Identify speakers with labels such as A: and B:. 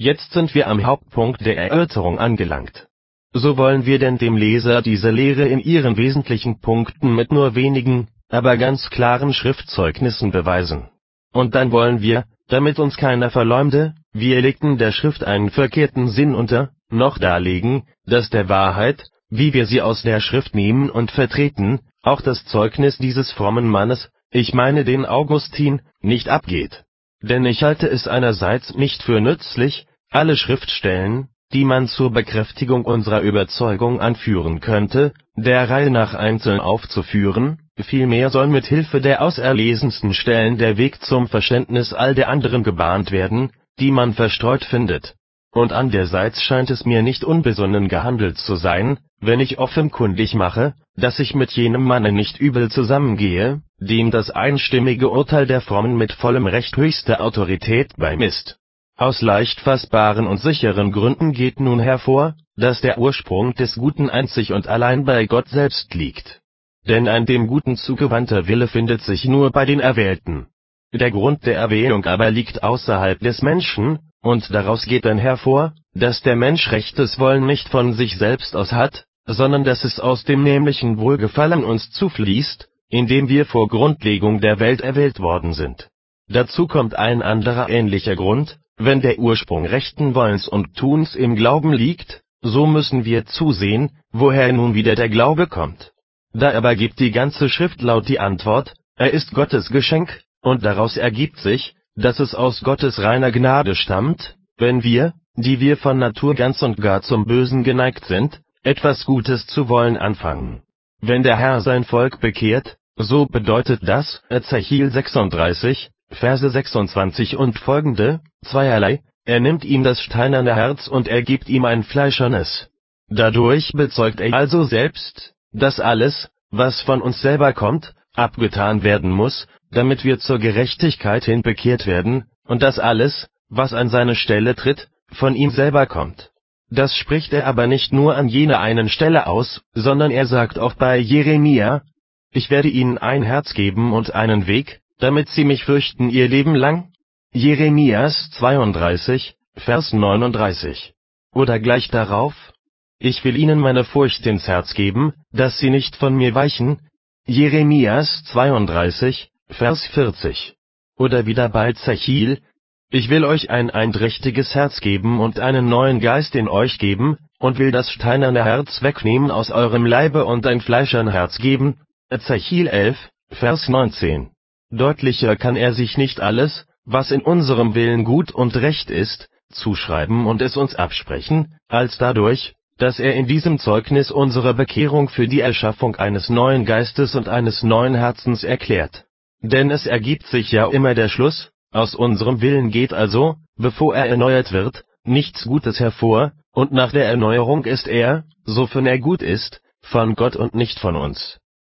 A: Jetzt sind wir am Hauptpunkt der Erörterung angelangt. So wollen wir denn dem Leser diese Lehre in ihren wesentlichen Punkten mit nur wenigen, aber ganz klaren Schriftzeugnissen beweisen. Und dann wollen wir, damit uns keiner verleumde, wir legten der Schrift einen verkehrten Sinn unter, noch darlegen, dass der Wahrheit, wie wir sie aus der Schrift nehmen und vertreten, auch das Zeugnis dieses frommen Mannes, ich meine den Augustin, nicht abgeht. Denn ich halte es einerseits nicht für nützlich, alle Schriftstellen, die man zur Bekräftigung unserer Überzeugung anführen könnte, der Reihe nach einzeln aufzuführen, vielmehr soll mit Hilfe der auserlesensten Stellen der Weg zum Verständnis all der anderen gebahnt werden, die man verstreut findet. Und andererseits scheint es mir nicht unbesonnen gehandelt zu sein, wenn ich offenkundig mache, dass ich mit jenem Manne nicht übel zusammengehe, dem das einstimmige Urteil der Frommen mit vollem Recht höchste Autorität beimisst aus leicht fassbaren und sicheren Gründen geht nun hervor, dass der Ursprung des Guten einzig und allein bei Gott selbst liegt. Denn ein dem Guten zugewandter Wille findet sich nur bei den Erwählten. Der Grund der Erwählung aber liegt außerhalb des Menschen, und daraus geht dann hervor, dass der Mensch rechtes Wollen nicht von sich selbst aus hat, sondern dass es aus dem nämlichen Wohlgefallen uns zufließt, indem wir vor Grundlegung der Welt erwählt worden sind. Dazu kommt ein anderer ähnlicher Grund, wenn der Ursprung rechten Wollens und Tuns im Glauben liegt, so müssen wir zusehen, woher nun wieder der Glaube kommt. Da aber gibt die ganze Schrift laut die Antwort, er ist Gottes Geschenk, und daraus ergibt sich, dass es aus Gottes reiner Gnade stammt, wenn wir, die wir von Natur ganz und gar zum Bösen geneigt sind, etwas Gutes zu wollen anfangen. Wenn der Herr sein Volk bekehrt, so bedeutet das, Ezechiel 36, Verse 26 und folgende, zweierlei, er nimmt ihm das steinerne Herz und er gibt ihm ein fleischernes. Dadurch bezeugt er also selbst, dass alles, was von uns selber kommt, abgetan werden muss, damit wir zur Gerechtigkeit hin bekehrt werden, und dass alles, was an seine Stelle tritt, von ihm selber kommt. Das spricht er aber nicht nur an jener einen Stelle aus, sondern er sagt auch bei Jeremia, ich werde ihnen ein Herz geben und einen Weg, damit sie mich fürchten ihr Leben lang? Jeremias 32, Vers 39. Oder gleich darauf, ich will ihnen meine Furcht ins Herz geben, dass sie nicht von mir weichen. Jeremias 32, Vers 40. Oder wieder bei Zechil, ich will euch ein einträchtiges Herz geben und einen neuen Geist in euch geben, und will das steinerne Herz wegnehmen aus eurem Leibe und ein fleischern Herz geben. Zechil 11, Vers 19. Deutlicher kann er sich nicht alles, was in unserem Willen gut und recht ist, zuschreiben und es uns absprechen, als dadurch, dass er in diesem Zeugnis unsere Bekehrung für die Erschaffung eines neuen Geistes und eines neuen Herzens erklärt. Denn es ergibt sich ja immer der Schluss, aus unserem Willen geht also, bevor er erneuert wird, nichts Gutes hervor, und nach der Erneuerung ist er, sofern er gut ist, von Gott und nicht von uns